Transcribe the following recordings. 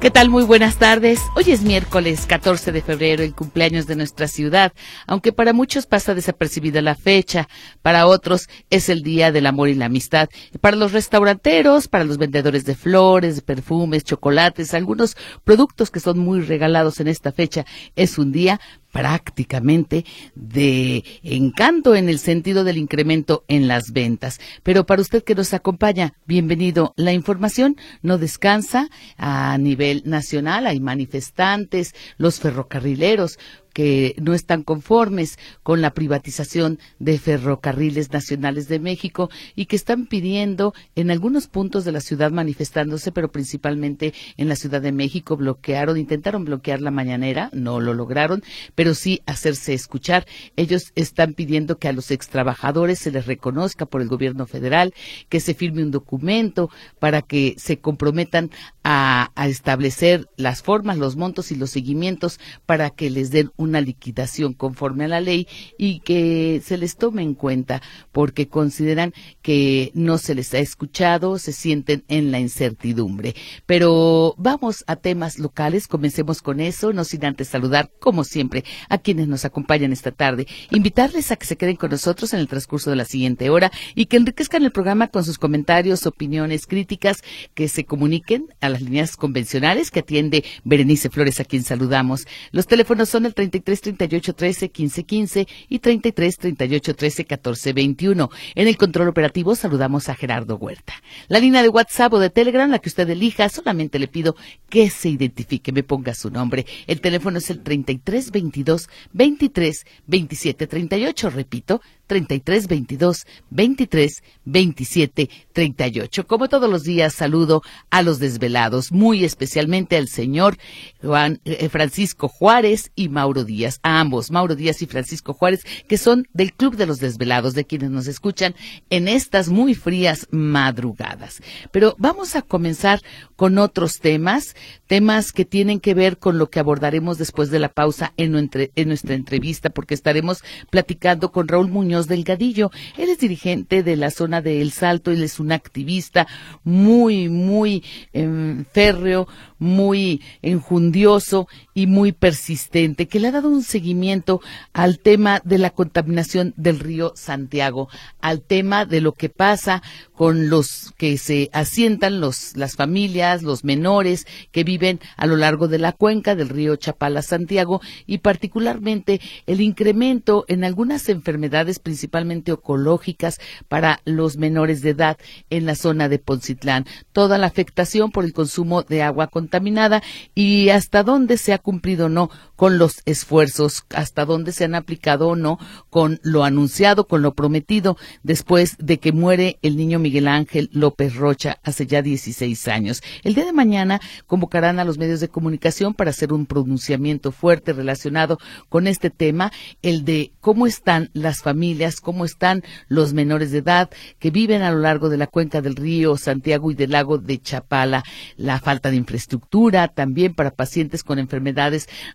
¿Qué tal? Muy buenas tardes. Hoy es miércoles 14 de febrero, el cumpleaños de nuestra ciudad, aunque para muchos pasa desapercibida la fecha, para otros es el Día del Amor y la Amistad. Para los restauranteros, para los vendedores de flores, perfumes, chocolates, algunos productos que son muy regalados en esta fecha, es un día prácticamente de encanto en el sentido del incremento en las ventas. Pero para usted que nos acompaña, bienvenido. La información no descansa a nivel nacional. Hay manifestantes, los ferrocarrileros, que no están conformes con la privatización de ferrocarriles nacionales de México y que están pidiendo en algunos puntos de la ciudad manifestándose, pero principalmente en la Ciudad de México bloquearon, intentaron bloquear la mañanera, no lo lograron, pero sí hacerse escuchar. Ellos están pidiendo que a los extrabajadores se les reconozca por el gobierno federal, que se firme un documento para que se comprometan a, a establecer las formas, los montos y los seguimientos para que les den una liquidación conforme a la ley y que se les tome en cuenta porque consideran que no se les ha escuchado, se sienten en la incertidumbre. Pero vamos a temas locales, comencemos con eso, no sin antes saludar, como siempre, a quienes nos acompañan esta tarde, invitarles a que se queden con nosotros en el transcurso de la siguiente hora y que enriquezcan el programa con sus comentarios, opiniones, críticas, que se comuniquen a las líneas convencionales que atiende Berenice Flores, a quien saludamos. Los teléfonos son el 33 38 13 15 15 y 33 38 13 14 21. En el control operativo saludamos a Gerardo Huerta. La línea de WhatsApp o de Telegram, la que usted elija, solamente le pido que se identifique, me ponga su nombre. El teléfono es el 33 22 23 27 38. Repito, 33 22 23 27 38. Como todos los días, saludo a los desvelados, muy especialmente al señor Juan eh, Francisco Juárez y Mauro Díaz, a ambos, Mauro Díaz y Francisco Juárez, que son del Club de los Desvelados, de quienes nos escuchan en estas muy frías madrugadas. Pero vamos a comenzar con otros temas, temas que tienen que ver con lo que abordaremos después de la pausa en, en nuestra entrevista, porque estaremos platicando con Raúl Muñoz Delgadillo. Él es dirigente de la zona de El Salto, él es un activista muy, muy em, férreo, muy enjundioso y muy persistente, que le ha dado un seguimiento al tema de la contaminación del río Santiago, al tema de lo que pasa con los que se asientan las familias, los menores que viven a lo largo de la cuenca del río Chapala Santiago y particularmente el incremento en algunas enfermedades principalmente ecológicas para los menores de edad en la zona de Poncitlán. Toda la afectación por el consumo de agua contaminada y hasta dónde se ha cumplido o no con los esfuerzos, hasta dónde se han aplicado o no con lo anunciado, con lo prometido después de que muere el niño Miguel Ángel López Rocha hace ya 16 años. El día de mañana convocarán a los medios de comunicación para hacer un pronunciamiento fuerte relacionado con este tema, el de cómo están las familias, cómo están los menores de edad que viven a lo largo de la cuenca del río Santiago y del lago de Chapala, la falta de infraestructura también para pacientes con enfermedades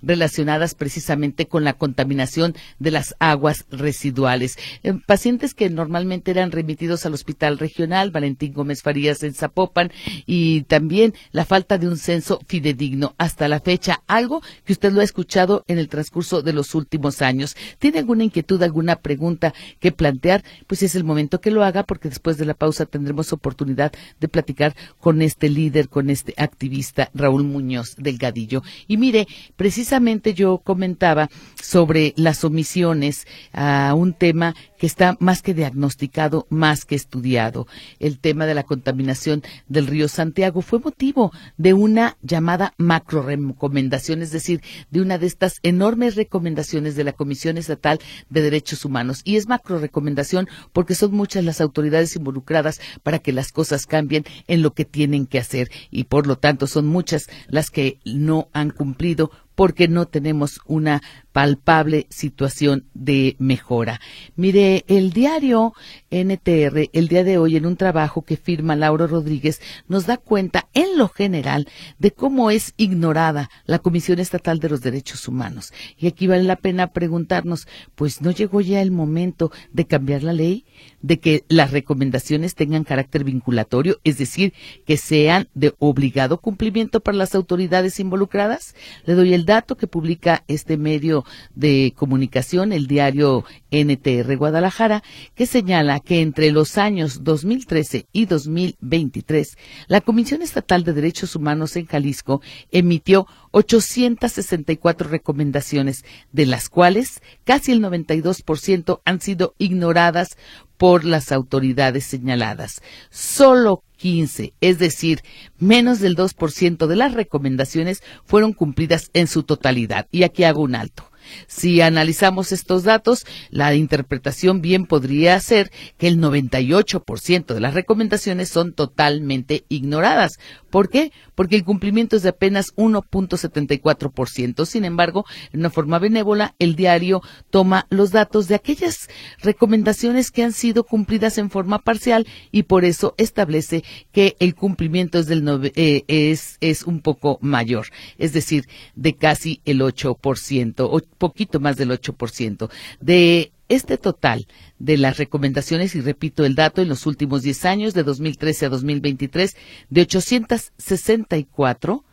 relacionadas relacionadas precisamente con la contaminación de las aguas residuales. Eh, pacientes que normalmente eran remitidos al Hospital Regional Valentín Gómez Farías en Zapopan y también la falta de un censo fidedigno hasta la fecha, algo que usted lo ha escuchado en el transcurso de los últimos años. ¿Tiene alguna inquietud, alguna pregunta que plantear? Pues es el momento que lo haga porque después de la pausa tendremos oportunidad de platicar con este líder, con este activista Raúl Muñoz Delgadillo. Y mire, precisamente yo comentaba sobre las omisiones a un tema está más que diagnosticado, más que estudiado. El tema de la contaminación del río Santiago fue motivo de una llamada macro recomendación, es decir, de una de estas enormes recomendaciones de la Comisión Estatal de Derechos Humanos. Y es macro recomendación porque son muchas las autoridades involucradas para que las cosas cambien en lo que tienen que hacer y por lo tanto son muchas las que no han cumplido porque no tenemos una palpable situación de mejora. Mire, el diario NTR, el día de hoy, en un trabajo que firma Lauro Rodríguez, nos da cuenta, en lo general, de cómo es ignorada la Comisión Estatal de los Derechos Humanos. Y aquí vale la pena preguntarnos, pues ¿no llegó ya el momento de cambiar la ley? de que las recomendaciones tengan carácter vinculatorio, es decir, que sean de obligado cumplimiento para las autoridades involucradas. Le doy el dato que publica este medio de comunicación, el diario NTR Guadalajara, que señala que entre los años 2013 y 2023, la Comisión Estatal de Derechos Humanos en Jalisco emitió 864 recomendaciones, de las cuales casi el 92% han sido ignoradas por las autoridades señaladas. Solo 15, es decir, menos del 2% de las recomendaciones fueron cumplidas en su totalidad. Y aquí hago un alto. Si analizamos estos datos, la interpretación bien podría ser que el 98% de las recomendaciones son totalmente ignoradas. ¿Por qué? Porque el cumplimiento es de apenas 1.74%. Sin embargo, en una forma benévola, el diario toma los datos de aquellas recomendaciones que han sido cumplidas en forma parcial y por eso establece que el cumplimiento es, eh, un poco mayor, es decir, de casi el 8%, poquito más del 8%. De este total de las recomendaciones, y repito el dato, en los últimos 10 años, de 2013 a 2023, de 864,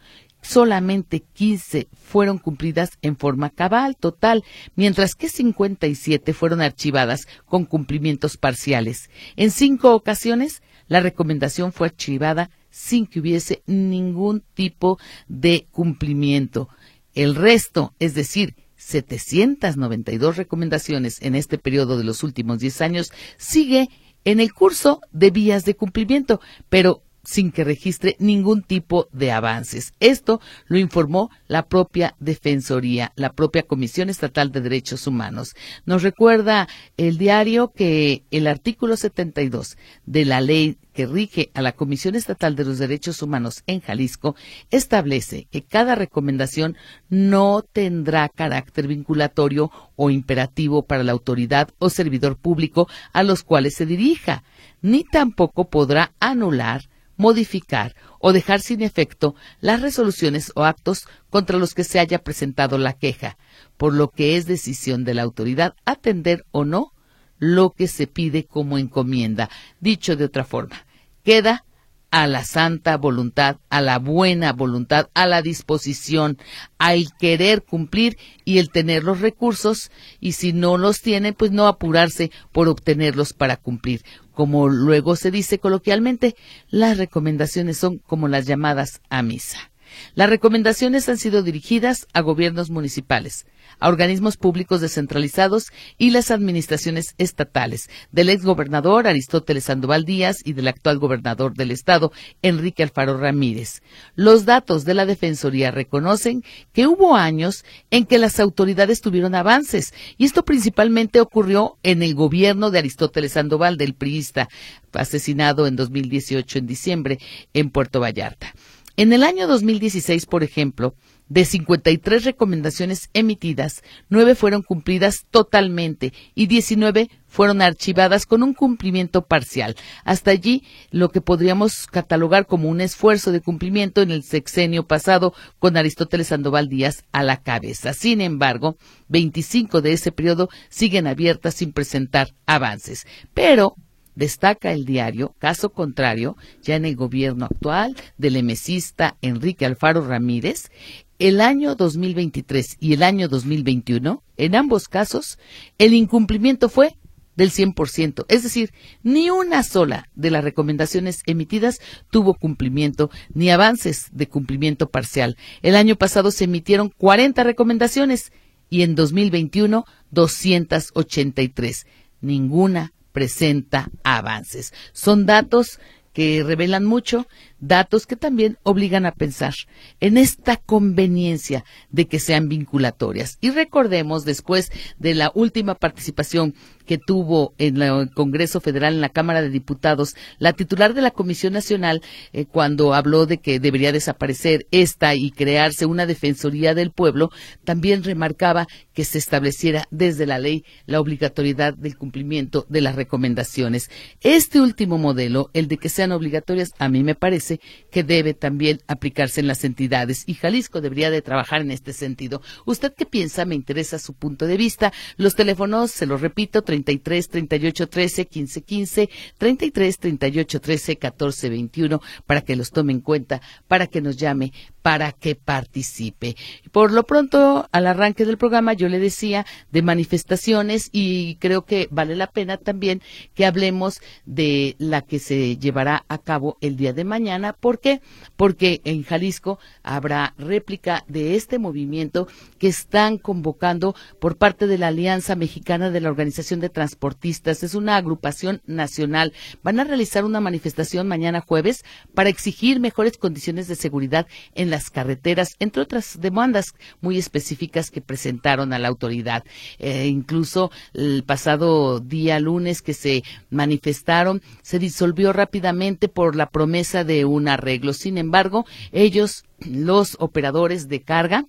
solamente 15 fueron cumplidas en forma cabal total, mientras que 57 fueron archivadas con cumplimientos parciales. En cinco ocasiones, la recomendación fue archivada sin que hubiese ningún tipo de cumplimiento. El resto, es decir, 792 recomendaciones en este periodo de los últimos 10 años, sigue en el curso de vías de cumplimiento, pero sin que registre ningún tipo de avances. Esto lo informó la propia Defensoría, la propia Comisión Estatal de Derechos Humanos. Nos recuerda el diario que el artículo 72 de la ley que rige a la Comisión Estatal de los Derechos Humanos en Jalisco establece que cada recomendación no tendrá carácter vinculatorio o imperativo para la autoridad o servidor público a los cuales se dirija, ni tampoco podrá anular modificar o dejar sin efecto las resoluciones o actos contra los que se haya presentado la queja, por lo que es decisión de la autoridad atender o no lo que se pide como encomienda. Dicho de otra forma, queda a la santa voluntad, a la buena voluntad, a la disposición, al querer cumplir y el tener los recursos y si no los tiene, pues no apurarse por obtenerlos para cumplir. Como luego se dice coloquialmente, las recomendaciones son como las llamadas a misa. Las recomendaciones han sido dirigidas a gobiernos municipales, a organismos públicos descentralizados y las administraciones estatales, del exgobernador Aristóteles Sandoval Díaz y del actual gobernador del estado, Enrique Alfaro Ramírez. Los datos de la Defensoría reconocen que hubo años en que las autoridades tuvieron avances, y esto principalmente ocurrió en el gobierno de Aristóteles Sandoval, del priista, asesinado en 2018 en diciembre en Puerto Vallarta. En el año 2016, por ejemplo, de 53 recomendaciones emitidas, nueve fueron cumplidas totalmente y 19 fueron archivadas con un cumplimiento parcial. Hasta allí lo que podríamos catalogar como un esfuerzo de cumplimiento en el sexenio pasado con Aristóteles Sandoval Díaz a la cabeza. Sin embargo, 25 de ese periodo siguen abiertas sin presentar avances. Pero Destaca el diario, caso contrario, ya en el gobierno actual del emesista Enrique Alfaro Ramírez, el año 2023 y el año 2021, en ambos casos, el incumplimiento fue del 100%, es decir, ni una sola de las recomendaciones emitidas tuvo cumplimiento ni avances de cumplimiento parcial. El año pasado se emitieron 40 recomendaciones y en 2021 283. Ninguna presenta avances. Son datos que revelan mucho datos que también obligan a pensar en esta conveniencia de que sean vinculatorias. Y recordemos, después de la última participación que tuvo en el Congreso Federal, en la Cámara de Diputados, la titular de la Comisión Nacional, eh, cuando habló de que debería desaparecer esta y crearse una Defensoría del Pueblo, también remarcaba que se estableciera desde la ley la obligatoriedad del cumplimiento de las recomendaciones. Este último modelo, el de que sean obligatorias, a mí me parece que debe también aplicarse en las entidades y Jalisco debería de trabajar en este sentido. ¿Usted qué piensa? Me interesa su punto de vista. Los teléfonos, se los repito, 33 38 13 15 15, 33 38 13 14 21, para que los tome en cuenta, para que nos llame, para que participe. Por lo pronto, al arranque del programa, yo le decía de manifestaciones y creo que vale la pena también que hablemos de la que se llevará a cabo el día de mañana. ¿Por qué? Porque en Jalisco habrá réplica de este movimiento que están convocando por parte de la Alianza Mexicana de la Organización de Transportistas. Es una agrupación nacional. Van a realizar una manifestación mañana jueves para exigir mejores condiciones de seguridad en las carreteras, entre otras demandas muy específicas que presentaron a la autoridad. Eh, incluso el pasado día lunes que se manifestaron, se disolvió rápidamente por la promesa de un arreglo. Sin embargo, ellos, los operadores de carga,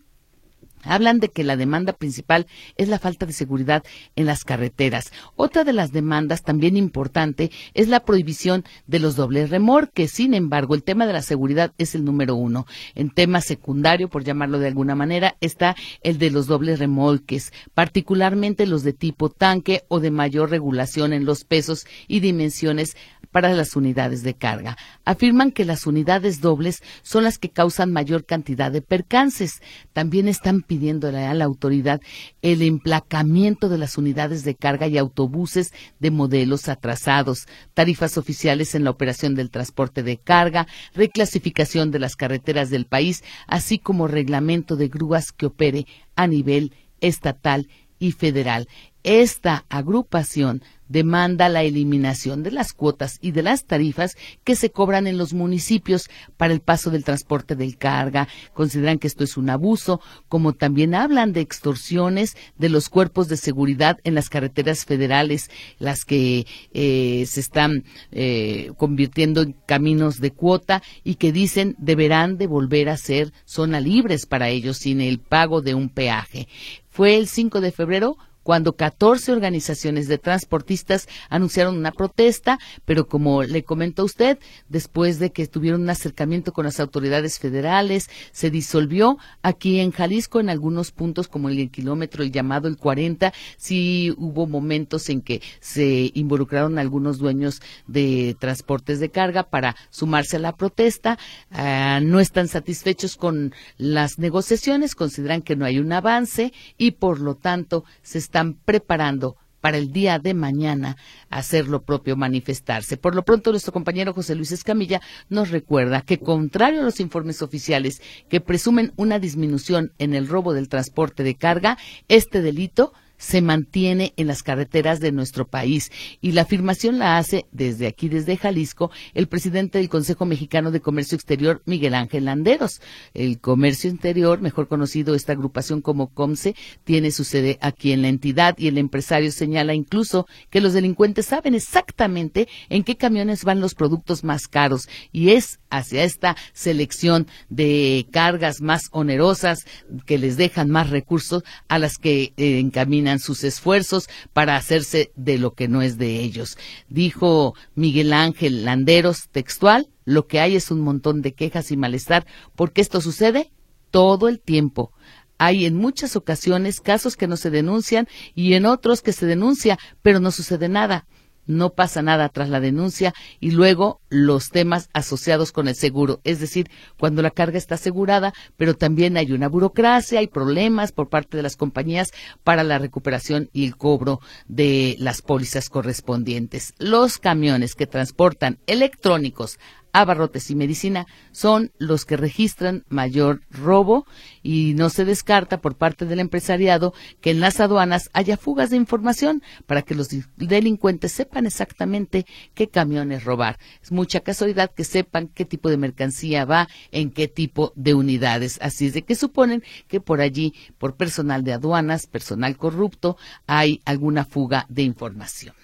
Hablan de que la demanda principal es la falta de seguridad en las carreteras. Otra de las demandas también importante es la prohibición de los dobles remorques. Sin embargo, el tema de la seguridad es el número uno. En tema secundario, por llamarlo de alguna manera, está el de los dobles remolques, particularmente los de tipo tanque o de mayor regulación en los pesos y dimensiones para las unidades de carga. Afirman que las unidades dobles son las que causan mayor cantidad de percances. También están pidiéndole a la autoridad el emplacamiento de las unidades de carga y autobuses de modelos atrasados, tarifas oficiales en la operación del transporte de carga, reclasificación de las carreteras del país, así como reglamento de grúas que opere a nivel estatal y federal. Esta agrupación demanda la eliminación de las cuotas y de las tarifas que se cobran en los municipios para el paso del transporte del carga. Consideran que esto es un abuso, como también hablan de extorsiones de los cuerpos de seguridad en las carreteras federales, las que eh, se están eh, convirtiendo en caminos de cuota y que dicen deberán de volver a ser zona libres para ellos sin el pago de un peaje. Fue el 5 de febrero cuando 14 organizaciones de transportistas anunciaron una protesta, pero como le comentó usted, después de que tuvieron un acercamiento con las autoridades federales, se disolvió aquí en Jalisco en algunos puntos como el kilómetro, el llamado el 40, sí hubo momentos en que se involucraron algunos dueños de transportes de carga para sumarse a la protesta, ah, no están satisfechos con las negociaciones, consideran que no hay un avance y por lo tanto se está están preparando para el día de mañana hacer lo propio, manifestarse. Por lo pronto, nuestro compañero José Luis Escamilla nos recuerda que, contrario a los informes oficiales que presumen una disminución en el robo del transporte de carga, este delito se mantiene en las carreteras de nuestro país. Y la afirmación la hace desde aquí, desde Jalisco, el presidente del Consejo Mexicano de Comercio Exterior, Miguel Ángel Landeros. El comercio interior, mejor conocido esta agrupación como COMSE, tiene su sede aquí en la entidad y el empresario señala incluso que los delincuentes saben exactamente en qué camiones van los productos más caros y es hacia esta selección de cargas más onerosas que les dejan más recursos a las que eh, encaminan sus esfuerzos para hacerse de lo que no es de ellos. Dijo Miguel Ángel Landeros textual, lo que hay es un montón de quejas y malestar porque esto sucede todo el tiempo. Hay en muchas ocasiones casos que no se denuncian y en otros que se denuncia, pero no sucede nada no pasa nada tras la denuncia y luego los temas asociados con el seguro, es decir, cuando la carga está asegurada, pero también hay una burocracia, hay problemas por parte de las compañías para la recuperación y el cobro de las pólizas correspondientes. Los camiones que transportan electrónicos abarrotes y medicina son los que registran mayor robo y no se descarta por parte del empresariado que en las aduanas haya fugas de información para que los delincuentes sepan exactamente qué camiones robar. Es mucha casualidad que sepan qué tipo de mercancía va en qué tipo de unidades. Así es de que suponen que por allí, por personal de aduanas, personal corrupto, hay alguna fuga de información.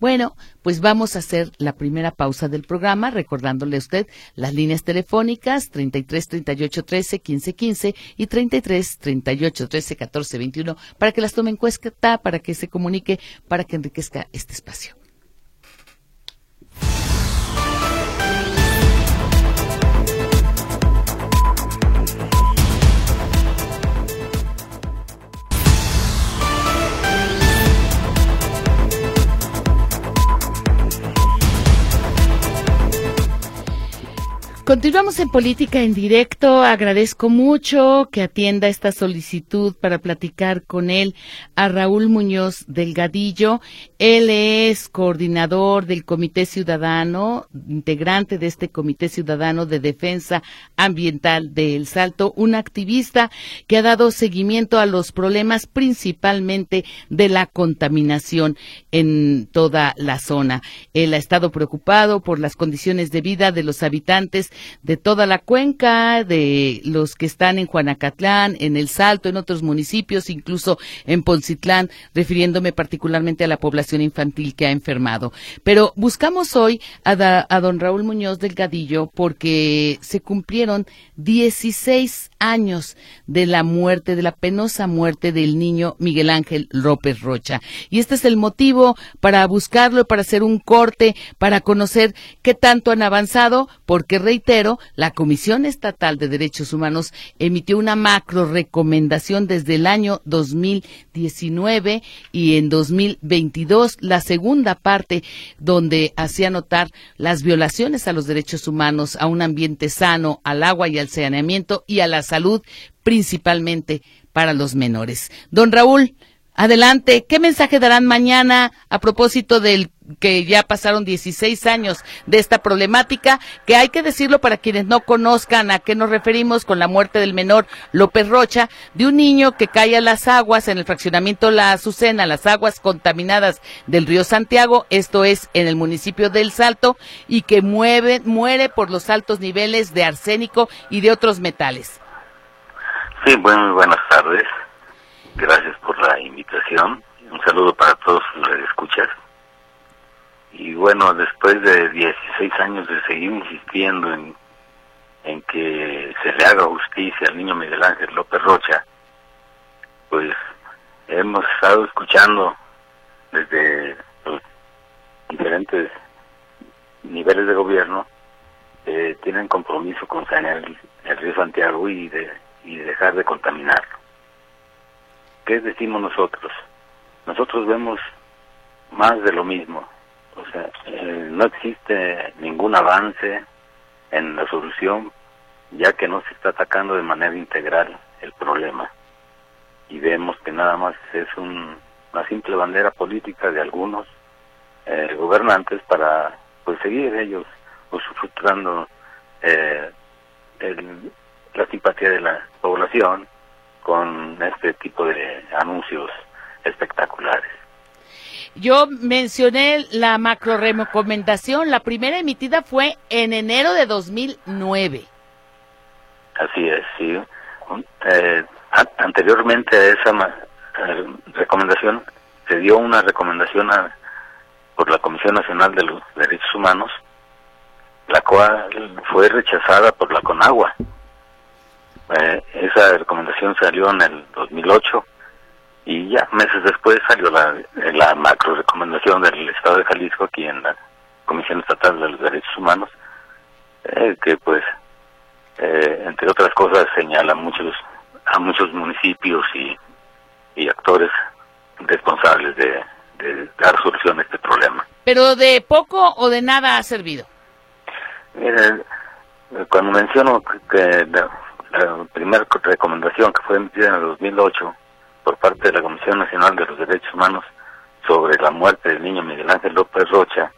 Bueno, pues vamos a hacer la primera pausa del programa, recordándole a usted las líneas telefónicas 33 38 13 15 15 y 33 38 13 14 21 para que las tome en cuenta, para que se comunique, para que enriquezca este espacio. Continuamos en Política en Directo. Agradezco mucho que atienda esta solicitud para platicar con él a Raúl Muñoz Delgadillo. Él es coordinador del Comité Ciudadano, integrante de este Comité Ciudadano de Defensa Ambiental de El Salto, un activista que ha dado seguimiento a los problemas principalmente de la contaminación en toda la zona. Él ha estado preocupado por las condiciones de vida de los habitantes de toda la cuenca, de los que están en Juanacatlán, en El Salto, en otros municipios, incluso en Poncitlán, refiriéndome particularmente a la población infantil que ha enfermado. Pero buscamos hoy a, a don Raúl Muñoz Delgadillo porque se cumplieron 16 años de la muerte, de la penosa muerte del niño Miguel Ángel López Rocha. Y este es el motivo para buscarlo, para hacer un corte, para conocer qué tanto han avanzado, porque reitero, la Comisión Estatal de Derechos Humanos emitió una macro recomendación desde el año 2019 y en 2022 la segunda parte donde hacía notar las violaciones a los derechos humanos, a un ambiente sano, al agua y al saneamiento y a la salud, principalmente para los menores. Don Raúl, adelante, ¿qué mensaje darán mañana a propósito del que ya pasaron 16 años de esta problemática, que hay que decirlo para quienes no conozcan a qué nos referimos con la muerte del menor López Rocha, de un niño que cae a las aguas en el fraccionamiento La Azucena, las aguas contaminadas del río Santiago, esto es en el municipio del Salto, y que mueve, muere por los altos niveles de arsénico y de otros metales. Sí, muy buenas tardes. Gracias por la invitación. Un saludo para todos los que escuchas. Y bueno, después de 16 años de seguir insistiendo en, en que se le haga justicia al niño Miguel Ángel López Rocha, pues hemos estado escuchando desde los diferentes niveles de gobierno que tienen compromiso con sanear el río Santiago y de y dejar de contaminarlo. ¿Qué decimos nosotros? Nosotros vemos más de lo mismo. O sea, eh, no existe ningún avance en la solución, ya que no se está atacando de manera integral el problema. Y vemos que nada más es un, una simple bandera política de algunos eh, gobernantes para pues seguir ellos usufructando eh, el, la simpatía de la población con este tipo de anuncios espectaculares. Yo mencioné la macro recomendación, la primera emitida fue en enero de 2009. Así es, sí. Eh, anteriormente a esa eh, recomendación se dio una recomendación por la Comisión Nacional de los Derechos Humanos, la cual fue rechazada por la CONAGUA. Eh, esa recomendación salió en el 2008 y ya meses después salió la, la macro recomendación del Estado de Jalisco aquí en la Comisión Estatal de los Derechos Humanos, eh, que pues, eh, entre otras cosas, señala muchos a muchos municipios y, y actores responsables de, de dar solución a este problema. ¿Pero de poco o de nada ha servido? Mire, cuando menciono que la primera recomendación que fue emitida en el 2008 por parte de la Comisión Nacional de los Derechos Humanos sobre la muerte del niño Miguel Ángel López Rocha,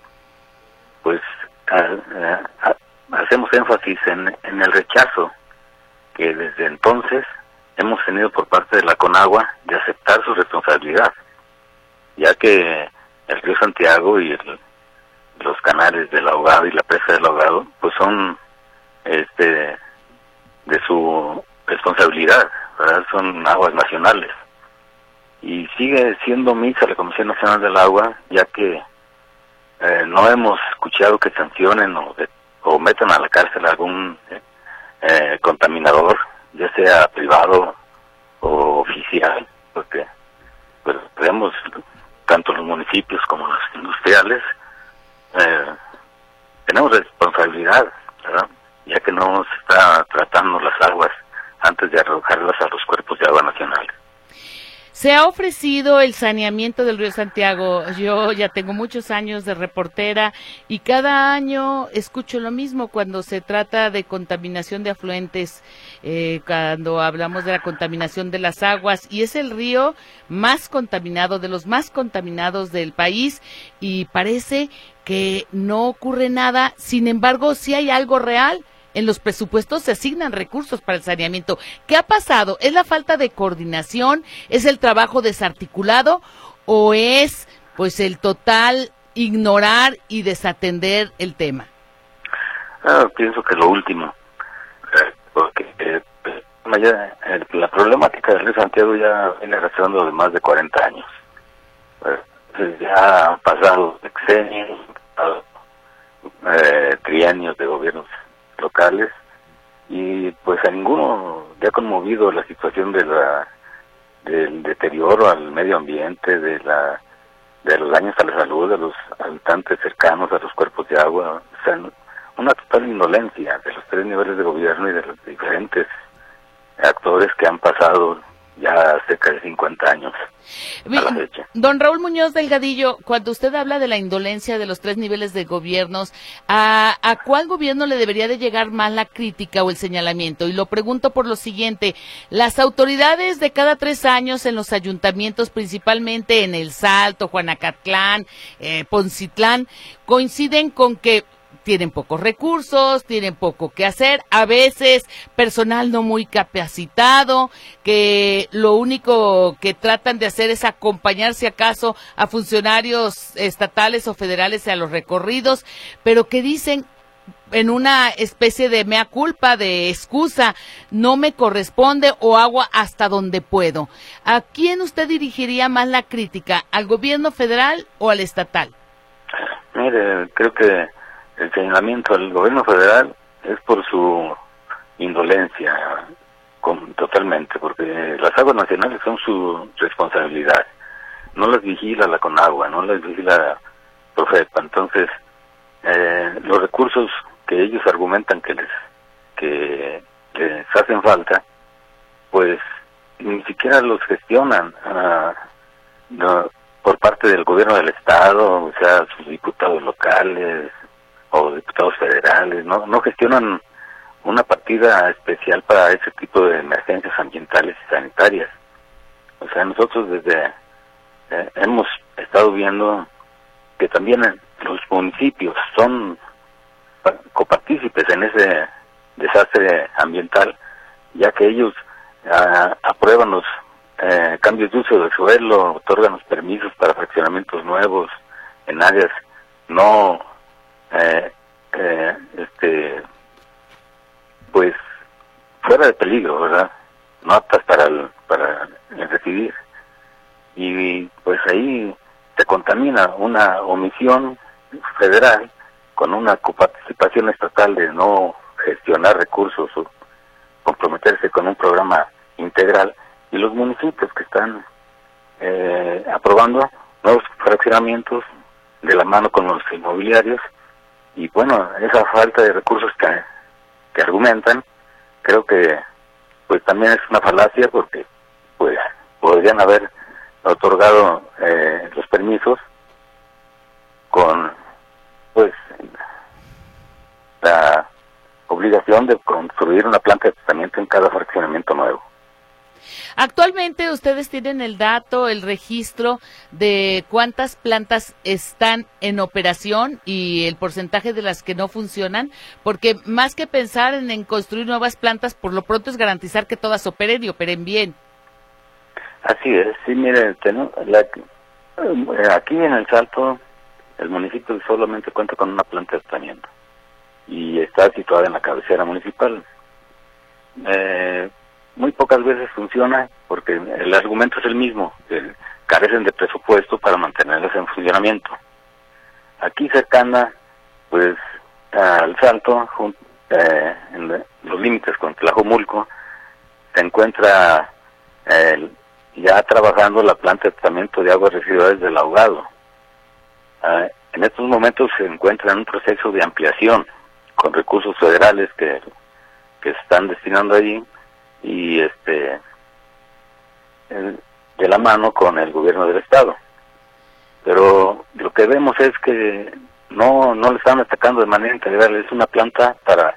pues hacemos énfasis en, en el rechazo que desde entonces hemos tenido por parte de la Conagua de aceptar su responsabilidad, ya que el río Santiago y los canales del ahogado y la presa del ahogado pues son este de su responsabilidad, ¿verdad? son aguas nacionales. Y sigue siendo misa la Comisión Nacional del Agua, ya que eh, no hemos escuchado que sancionen o, o metan a la cárcel algún eh, contaminador, ya sea privado o oficial, porque pues, vemos tanto los municipios como los industriales, eh, tenemos responsabilidad, ya que no se está tratando las aguas antes de arrojarlas a los cuerpos de agua nacionales. Se ha ofrecido el saneamiento del río Santiago. Yo ya tengo muchos años de reportera y cada año escucho lo mismo cuando se trata de contaminación de afluentes, eh, cuando hablamos de la contaminación de las aguas y es el río más contaminado, de los más contaminados del país y parece que no ocurre nada. Sin embargo, si hay algo real en los presupuestos se asignan recursos para el saneamiento. ¿Qué ha pasado? ¿Es la falta de coordinación? ¿Es el trabajo desarticulado? ¿O es pues el total ignorar y desatender el tema? Ah, pienso que lo último, eh, porque eh, eh, la problemática del río Santiago ya viene arrastrando de más de 40 años. ya han pasado sexenios, trienios de gobiernos locales y pues a ninguno le ha conmovido la situación de la del deterioro al medio ambiente, de la de los daños a la salud de los habitantes cercanos a los cuerpos de agua, o sea, una total indolencia de los tres niveles de gobierno y de los diferentes actores que han pasado ya cerca de 50 años. Don Raúl Muñoz Delgadillo, cuando usted habla de la indolencia de los tres niveles de gobiernos, ¿a, ¿a cuál gobierno le debería de llegar más la crítica o el señalamiento? Y lo pregunto por lo siguiente, las autoridades de cada tres años en los ayuntamientos, principalmente en El Salto, Juanacatlán, eh, Poncitlán, coinciden con que tienen pocos recursos, tienen poco que hacer, a veces personal no muy capacitado, que lo único que tratan de hacer es acompañar si acaso a funcionarios estatales o federales a los recorridos, pero que dicen en una especie de mea culpa, de excusa, no me corresponde o hago hasta donde puedo. ¿A quién usted dirigiría más la crítica? ¿Al gobierno federal o al estatal? Mire, creo que el señalamiento al gobierno federal es por su indolencia totalmente, porque las aguas nacionales son su responsabilidad. No las vigila la Conagua, no las vigila Profepa. Entonces, eh, los recursos que ellos argumentan que les que les hacen falta, pues ni siquiera los gestionan ah, por parte del gobierno del estado, o sea, sus diputados locales, o diputados federales, no, no gestionan una partida especial para ese tipo de emergencias ambientales y sanitarias. O sea, nosotros desde eh, hemos estado viendo que también los municipios son copartícipes en ese desastre ambiental, ya que ellos ah, aprueban los eh, cambios de uso del suelo, otorgan los permisos para fraccionamientos nuevos en áreas no eh, eh, este, pues fuera de peligro, ¿verdad? No aptas para el, para recibir. Y pues ahí se contamina una omisión federal con una coparticipación estatal de no gestionar recursos o comprometerse con un programa integral y los municipios que están eh, aprobando nuevos fraccionamientos de la mano con los inmobiliarios y bueno, esa falta de recursos que, que argumentan, creo que pues también es una falacia porque pues podrían haber otorgado eh, los permisos con pues la obligación de construir una planta de tratamiento en cada fraccionamiento nuevo. Actualmente ustedes tienen el dato, el registro de cuántas plantas están en operación y el porcentaje de las que no funcionan, porque más que pensar en, construir nuevas plantas, por lo pronto es garantizar que todas operen y operen bien. Así es, sí, mire, eh, aquí en el Salto el municipio solamente cuenta con una planta de tratamiento y está situada en la cabecera municipal. Eh, muy pocas veces funciona porque el argumento es el mismo, carecen de presupuesto para mantenerlas en funcionamiento. Aquí cercana, pues al Salto, eh, en los límites con Tlajomulco, se encuentra ya trabajando la planta de tratamiento de aguas residuales del ahogado. Ah, en estos momentos se encuentra en un proceso de ampliación con recursos federales que, que se están destinando allí y este de la mano con el gobierno del estado. Pero lo que vemos es que no no le están atacando de manera integral, es una planta para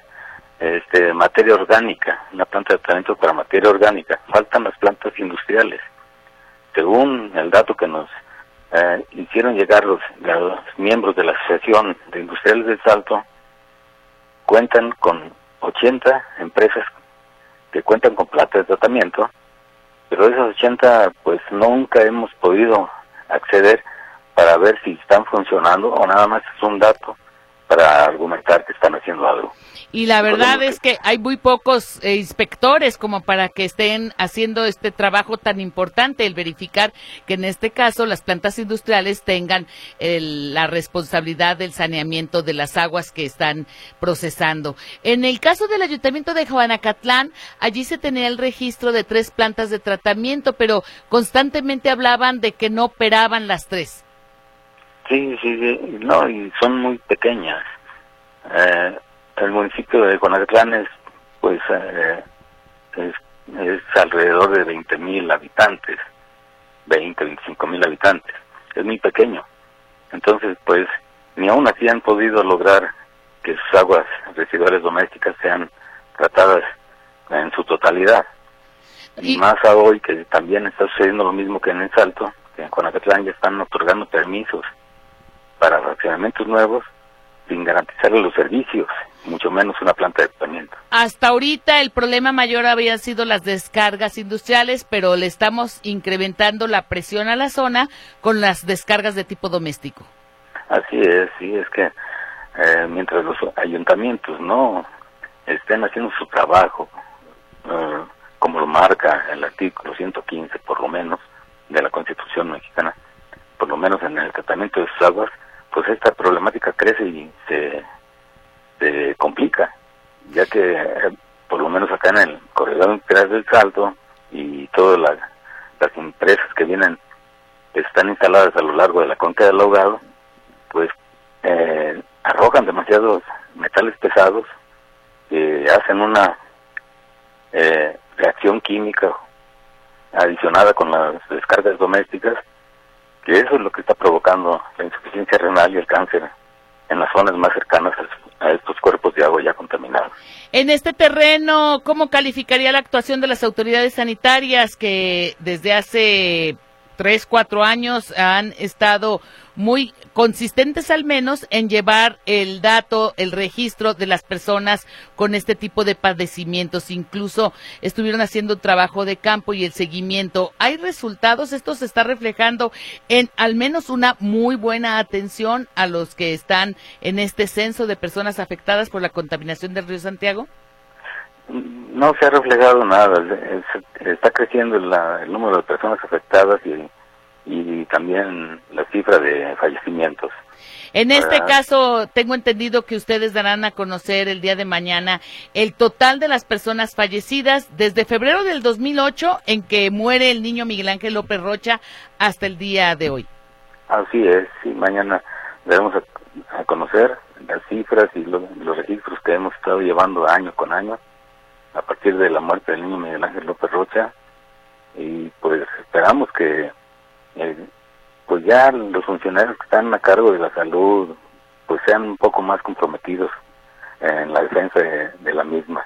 este materia orgánica, una planta de tratamiento para materia orgánica. Faltan las plantas industriales. Según el dato que nos eh, hicieron llegar los, los miembros de la Asociación de Industriales del Salto, cuentan con 80 empresas que cuentan con plata de tratamiento, pero esas 80 pues nunca hemos podido acceder para ver si están funcionando o nada más es un dato para argumentar que están haciendo algo. Y la verdad es que hay muy pocos eh, inspectores como para que estén haciendo este trabajo tan importante, el verificar que en este caso las plantas industriales tengan la responsabilidad del saneamiento de las aguas que están procesando. En el caso del ayuntamiento de Juanacatlán, allí se tenía el registro de tres plantas de tratamiento, pero constantemente hablaban de que no operaban las tres. Sí, sí, sí, no, y son muy pequeñas. Eh, el municipio de Conatlán es, pues, eh, es, alrededor de 20 mil habitantes, 20, 25 mil habitantes. Es muy pequeño. Entonces, pues, ni aún así han podido lograr que sus aguas residuales domésticas sean tratadas en su totalidad. Y, más a hoy que también está sucediendo lo mismo que en el Salto, que en Conacatlán ya están otorgando permisos para fraccionamientos nuevos sin garantizarle los servicios, mucho menos una planta de tratamiento. Hasta ahorita el problema mayor había sido las descargas industriales, pero le estamos incrementando la presión a la zona con las descargas de tipo doméstico. Así es, sí, es que eh, mientras los ayuntamientos no estén haciendo su trabajo, eh, como lo marca el artículo 115 por lo menos de la Constitución mexicana, por lo menos en el tratamiento de sus aguas, pues esta problemática crece y se, complica, ya que por lo menos acá en el corredor del Salto y todas las, empresas que vienen, están instaladas a lo largo de la conca del ahogado, pues eh, arrojan demasiados metales pesados que hacen una eh, reacción química adicionada con las descargas domésticas que eso es lo que está provocando la insuficiencia renal y el cáncer en las zonas más cercanas a estos cuerpos de agua ya contaminados. En este terreno, ¿cómo calificaría la actuación de las autoridades sanitarias que desde hace tres, cuatro años han estado muy consistentes al menos en llevar el dato, el registro de las personas con este tipo de padecimientos. Incluso estuvieron haciendo trabajo de campo y el seguimiento. ¿Hay resultados? Esto se está reflejando en al menos una muy buena atención a los que están en este censo de personas afectadas por la contaminación del río Santiago. No se ha reflejado nada. Está creciendo el número de personas afectadas y y también la cifra de fallecimientos. En este caso, tengo entendido que ustedes darán a conocer el día de mañana el total de las personas fallecidas desde febrero del 2008 en que muere el niño Miguel Ángel López Rocha hasta el día de hoy. Así es, sí, mañana daremos a, conocer las cifras y los registros que hemos estado llevando año con año a partir de la muerte del niño Miguel Ángel López Rocha. Y pues esperamos que eh, pues ya los funcionarios que están a cargo de la salud pues sean un poco más comprometidos en la defensa de, la misma.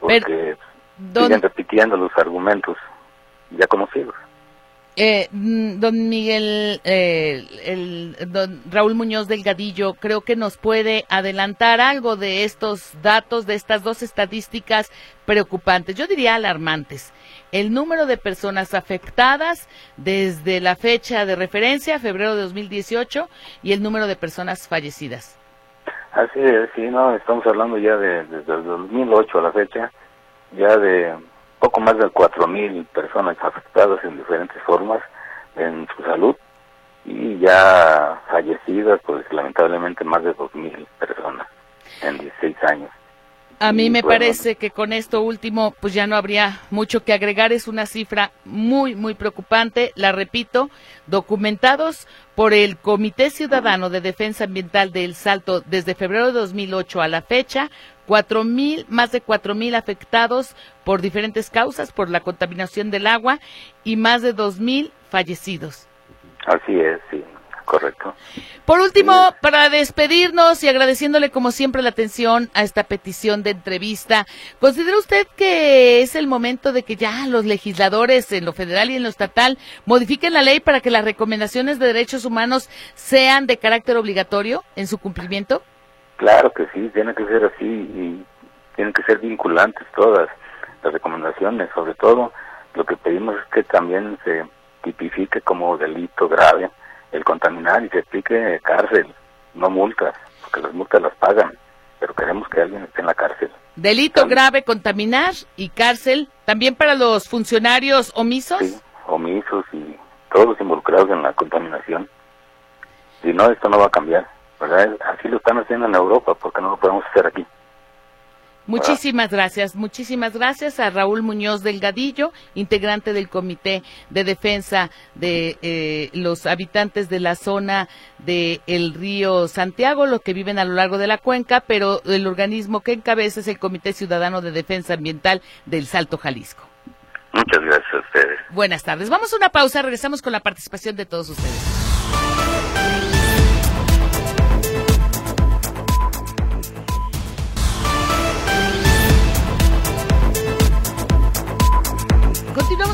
Porque siguen repitiendo los argumentos ya conocidos. Eh, mm, don Miguel, eh, el, don Raúl Muñoz Delgadillo, creo que nos puede adelantar algo de estos datos, de estas dos estadísticas preocupantes, yo diría alarmantes. El número de personas afectadas desde la fecha de referencia, febrero de 2018, y el número de personas fallecidas. Así es, sí, no, estamos hablando ya de, desde el 2008 a la fecha, ya de poco más de 4.000 personas afectadas en diferentes formas en su salud y ya fallecidas, pues lamentablemente más de 2.000 personas en 16 años. A mí me parece que con esto último, pues ya no habría mucho que agregar. Es una cifra muy, muy preocupante. La repito, documentados por el Comité Ciudadano de Defensa Ambiental de El Salto desde febrero de 2008 a la fecha, cuatro mil, más de cuatro mil afectados por diferentes causas, por la contaminación del agua y más de dos mil fallecidos. Así es, sí, correcto. Por último, para despedirnos y agradeciéndole como siempre la atención a esta petición de entrevista, ¿considera usted que es el momento de que ya los legisladores en lo federal y en lo estatal modifiquen la ley para que las recomendaciones de derechos humanos sean de carácter obligatorio en su cumplimiento? Claro que sí, tiene que ser así y tienen que ser vinculantes todas las recomendaciones. Sobre todo, lo que pedimos es que también se tipifique como delito grave el contaminar y se aplique cárcel, no multas, porque las multas las pagan, pero queremos que alguien esté en la cárcel. Delito grave, contaminar y cárcel, también para los funcionarios omisos. Sí, omisos y todos involucrados en la contaminación. Si no, esto no va a cambiar. Así lo están haciendo en Europa, porque no lo podemos hacer aquí. Muchísimas gracias, muchísimas gracias a Raúl Muñoz Delgadillo, integrante del Comité de Defensa de eh, los habitantes de la zona del el río Santiago, los que viven a lo largo de la cuenca, pero el organismo que encabeza es el Comité Ciudadano de Defensa Ambiental del Salto Jalisco. Muchas gracias a ustedes. Buenas tardes. Vamos a una pausa, regresamos con la participación de todos ustedes.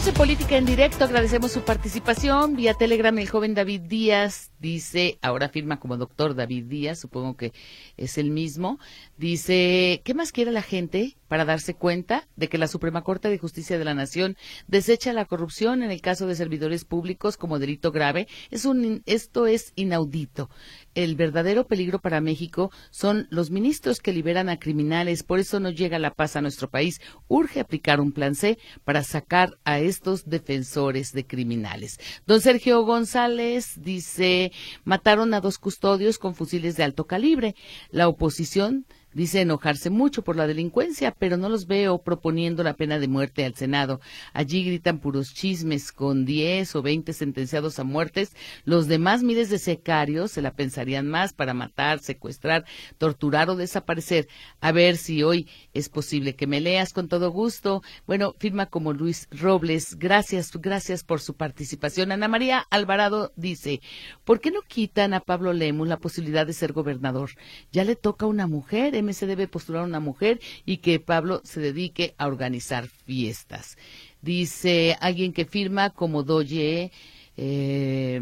En Política en Directo. Agradecemos su participación. Vía Telegram, el joven David Díaz dice, ahora firma como doctor David Díaz, supongo que es el mismo. Dice, ¿qué más quiere la gente para darse cuenta de que la Suprema Corte de Justicia de la Nación desecha la corrupción en el caso de servidores públicos como delito grave? Es un, esto es inaudito el verdadero peligro para México son los ministros que liberan a criminales, por eso no llega la paz a nuestro país. Urge aplicar un plan C para sacar a estos defensores de criminales. Don Sergio González dice, mataron a dos custodios con fusiles de alto calibre. La oposición Dice enojarse mucho por la delincuencia, pero no los veo proponiendo la pena de muerte al Senado. Allí gritan puros chismes con 10 o 20 sentenciados a muertes. Los demás miles de secarios se la pensarían más para matar, secuestrar, torturar o desaparecer. A ver si hoy es posible que me leas con todo gusto. Bueno, firma como Luis Robles. Gracias, gracias por su participación. Ana María Alvarado dice, ¿por qué no quitan a Pablo Lemus la posibilidad de ser gobernador? Ya le toca a una mujer se debe postular una mujer y que Pablo se dedique a organizar fiestas. Dice alguien que firma como Doye, eh,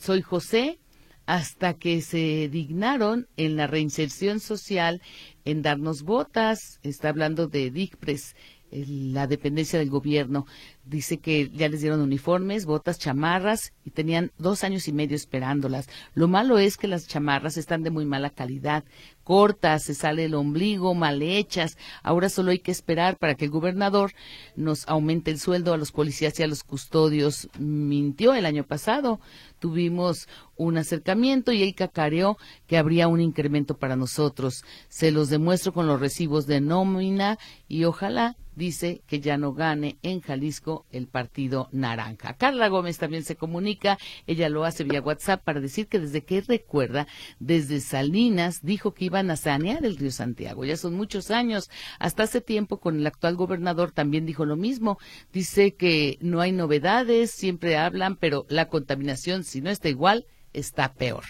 soy José, hasta que se dignaron en la reinserción social en darnos botas. Está hablando de DICPRES, la dependencia del gobierno. Dice que ya les dieron uniformes, botas, chamarras y tenían dos años y medio esperándolas. Lo malo es que las chamarras están de muy mala calidad, cortas, se sale el ombligo, mal hechas. Ahora solo hay que esperar para que el gobernador nos aumente el sueldo a los policías y a los custodios. Mintió el año pasado. Tuvimos un acercamiento y él cacareó que habría un incremento para nosotros. Se los demuestro con los recibos de nómina y ojalá dice que ya no gane en Jalisco el partido naranja. Carla Gómez también se comunica, ella lo hace vía WhatsApp para decir que desde que recuerda, desde Salinas dijo que iban a sanear el río Santiago. Ya son muchos años. Hasta hace tiempo con el actual gobernador también dijo lo mismo. Dice que no hay novedades, siempre hablan, pero la contaminación, si no está igual, está peor.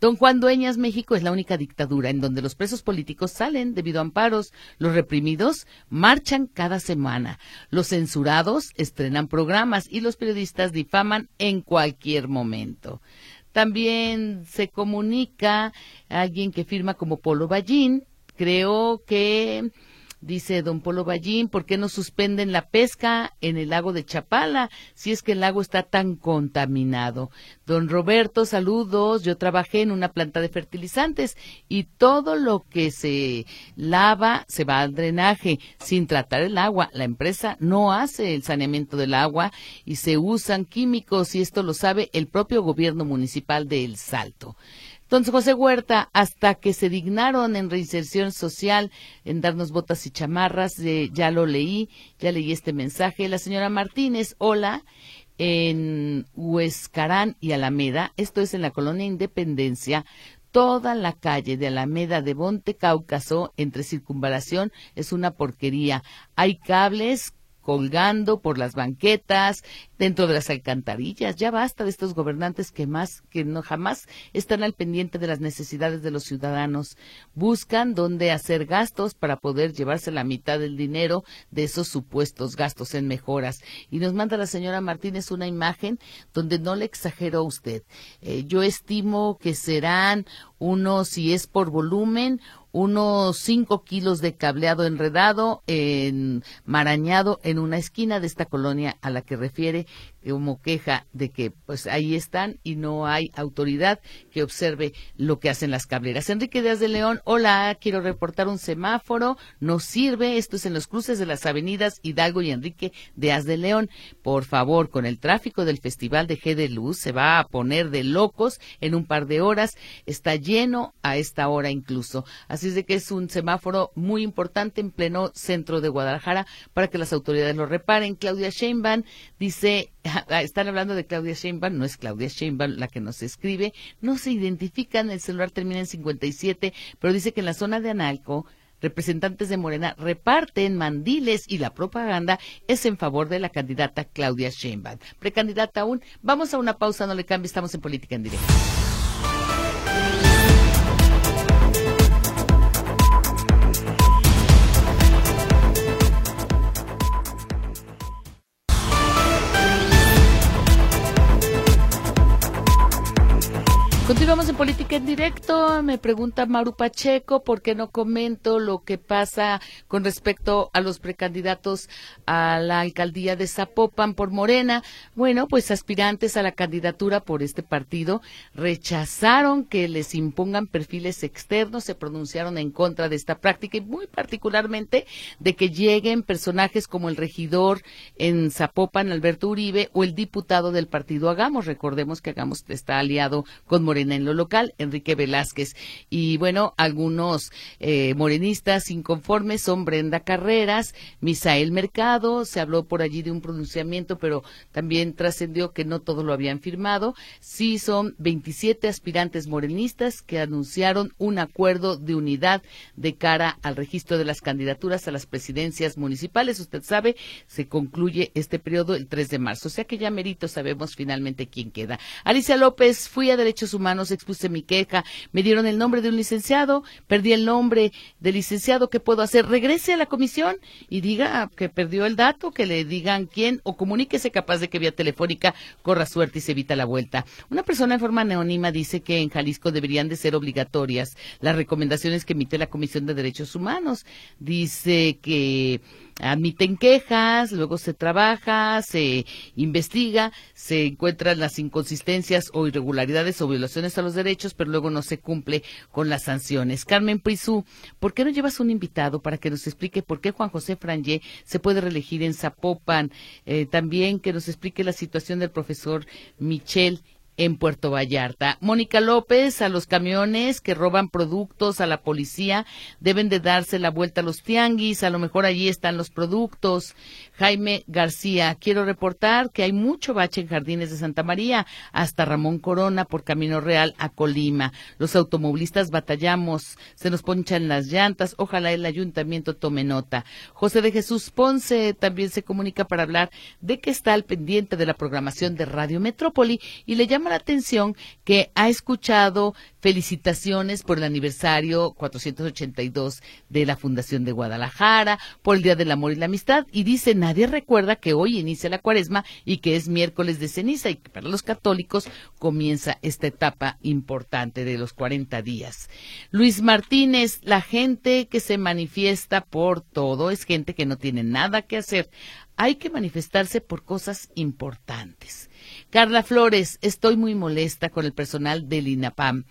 Don Juan Dueñas, México es la única dictadura en donde los presos políticos salen debido a amparos, los reprimidos marchan cada semana, los censurados estrenan programas y los periodistas difaman en cualquier momento. También se comunica alguien que firma como Polo Ballín, creo que Dice don Polo Ballín, ¿por qué no suspenden la pesca en el lago de Chapala si es que el lago está tan contaminado? Don Roberto, saludos. Yo trabajé en una planta de fertilizantes y todo lo que se lava se va al drenaje sin tratar el agua. La empresa no hace el saneamiento del agua y se usan químicos y esto lo sabe el propio gobierno municipal de El Salto. Entonces, José Huerta, hasta que se dignaron en reinserción social, en darnos botas y chamarras, ya lo leí, ya leí este mensaje. La señora Martínez, hola, en Huescarán y Alameda, esto es en la colonia Independencia, toda la calle de Alameda de Monte Cáucaso entre circunvalación es una porquería. Hay cables colgando por las banquetas, dentro de las alcantarillas. Ya basta de estos gobernantes que más, que no jamás están al pendiente de las necesidades de los ciudadanos. Buscan dónde hacer gastos para poder llevarse la mitad del dinero de esos supuestos gastos en mejoras. Y nos manda la señora Martínez una imagen donde no le exageró usted. Eh, yo estimo que serán unos, si es por volumen, unos cinco kilos de cableado enredado, en, marañado en una esquina de esta colonia a la que refiere como queja de que pues ahí están y no hay autoridad que observe lo que hacen las cableras. Enrique Díaz de León, hola, quiero reportar un semáforo, no sirve, esto es en los cruces de las avenidas Hidalgo y Enrique Díaz de León. Por favor, con el tráfico del Festival de G de Luz se va a poner de locos en un par de horas, está lleno a esta hora incluso. Así es de que es un semáforo muy importante en pleno centro de Guadalajara para que las autoridades lo reparen. Claudia Sheinbaum dice están hablando de Claudia Sheinbaum, no es Claudia Sheinbaum la que nos escribe, no se identifican, el celular termina en 57, pero dice que en la zona de Analco representantes de Morena reparten mandiles y la propaganda es en favor de la candidata Claudia Sheinbaum. Precandidata aún. Vamos a una pausa, no le cambie, estamos en Política en Directo. Continuamos en Política en Directo. Me pregunta Maru Pacheco por qué no comento lo que pasa con respecto a los precandidatos a la alcaldía de Zapopan por Morena. Bueno, pues aspirantes a la candidatura por este partido rechazaron que les impongan perfiles externos, se pronunciaron en contra de esta práctica y muy particularmente de que lleguen personajes como el regidor en Zapopan, Alberto Uribe, o el diputado del partido Hagamos. Recordemos que Hagamos está aliado con Morena en lo local, Enrique Velázquez. Y bueno, algunos eh, morenistas inconformes son Brenda Carreras, Misael Mercado, se habló por allí de un pronunciamiento, pero también trascendió que no todos lo habían firmado. Sí son 27 aspirantes morenistas que anunciaron un acuerdo de unidad de cara al registro de las candidaturas a las presidencias municipales. Usted sabe, se concluye este periodo el 3 de marzo, o sea que ya merito sabemos finalmente quién queda. Alicia López, fui a Derechos Humanos Humanos expuse mi queja, me dieron el nombre de un licenciado, perdí el nombre del licenciado, ¿qué puedo hacer? Regrese a la comisión y diga que perdió el dato, que le digan quién o comuníquese capaz de que vía telefónica corra suerte y se evita la vuelta. Una persona en forma anónima dice que en Jalisco deberían de ser obligatorias las recomendaciones que emite la Comisión de Derechos Humanos. Dice que admiten quejas, luego se trabaja, se investiga, se encuentran las inconsistencias o irregularidades o violaciones a los derechos, pero luego no se cumple con las sanciones. Carmen Prisú, ¿por qué no llevas un invitado para que nos explique por qué Juan José Frangé se puede reelegir en Zapopan? Eh, también que nos explique la situación del profesor Michel en Puerto Vallarta. Mónica López, a los camiones que roban productos a la policía deben de darse la vuelta a los tianguis, a lo mejor allí están los productos. Jaime García, quiero reportar que hay mucho bache en Jardines de Santa María hasta Ramón Corona por Camino Real a Colima. Los automovilistas batallamos, se nos ponchan las llantas, ojalá el ayuntamiento tome nota. José de Jesús Ponce también se comunica para hablar de que está al pendiente de la programación de Radio Metrópoli y le llama la atención que ha escuchado felicitaciones por el aniversario 482 de la Fundación de Guadalajara, por el Día del Amor y la Amistad, y dice, nadie recuerda que hoy inicia la cuaresma y que es miércoles de ceniza y que para los católicos comienza esta etapa importante de los 40 días. Luis Martínez, la gente que se manifiesta por todo es gente que no tiene nada que hacer. Hay que manifestarse por cosas importantes. Carla Flores, estoy muy molesta con el personal del INAPAM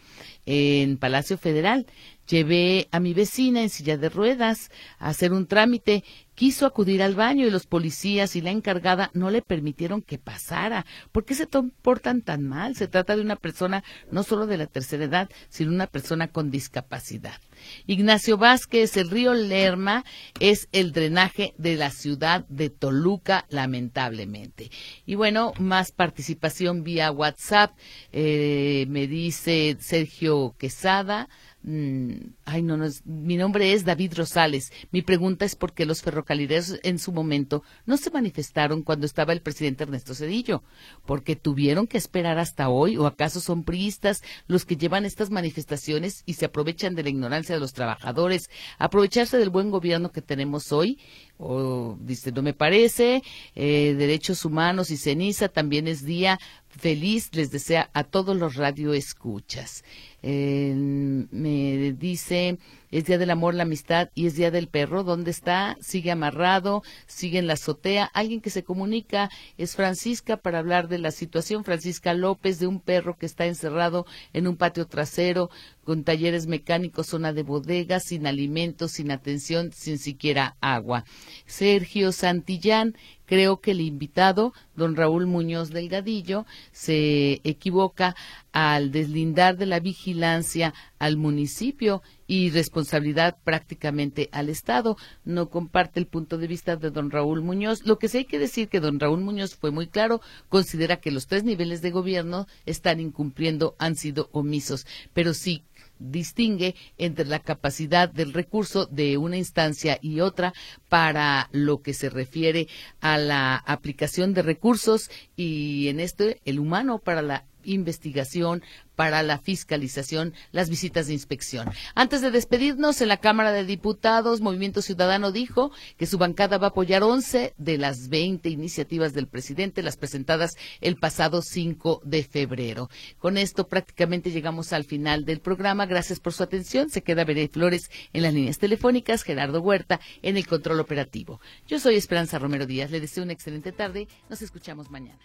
en Palacio Federal. Llevé a mi vecina en silla de ruedas a hacer un trámite. Quiso acudir al baño y los policías y la encargada no le permitieron que pasara. ¿Por qué se comportan tan mal? Se trata de una persona no solo de la tercera edad, sino una persona con discapacidad. Ignacio Vázquez, el río Lerma es el drenaje de la ciudad de Toluca, lamentablemente. Y bueno, más participación vía WhatsApp. Eh, me dice Sergio Quesada. Mm, ay, no, no, mi nombre es David Rosales. Mi pregunta es por qué los ferrocarrileros en su momento no se manifestaron cuando estaba el presidente Ernesto Cedillo. ¿Porque tuvieron que esperar hasta hoy? ¿O acaso son priistas los que llevan estas manifestaciones y se aprovechan de la ignorancia de los trabajadores? Aprovecharse del buen gobierno que tenemos hoy. O dice, no me parece. Eh, derechos humanos y ceniza también es día feliz. Les desea a todos los radioescuchas. Eh, me dice, es Día del Amor, la Amistad y es Día del Perro. ¿Dónde está? Sigue amarrado, sigue en la azotea. Alguien que se comunica es Francisca para hablar de la situación. Francisca López, de un perro que está encerrado en un patio trasero con talleres mecánicos, zona de bodega, sin alimentos, sin atención, sin siquiera agua. Sergio Santillán, creo que el invitado, don Raúl Muñoz Delgadillo, se equivoca al deslindar de la vigilancia al municipio y responsabilidad prácticamente al Estado. No comparte el punto de vista de don Raúl Muñoz. Lo que sí hay que decir que don Raúl Muñoz fue muy claro, considera que los tres niveles de gobierno están incumpliendo, han sido omisos, pero sí distingue entre la capacidad del recurso de una instancia y otra para lo que se refiere a la aplicación de recursos y en este el humano para la investigación, para la fiscalización, las visitas de inspección. Antes de despedirnos, en la Cámara de Diputados, Movimiento Ciudadano dijo que su bancada va a apoyar 11 de las 20 iniciativas del presidente, las presentadas el pasado 5 de febrero. Con esto prácticamente llegamos al final del programa. Gracias por su atención. Se queda Veré Flores en las líneas telefónicas, Gerardo Huerta en el control operativo. Yo soy Esperanza Romero Díaz. Le deseo una excelente tarde. Nos escuchamos mañana.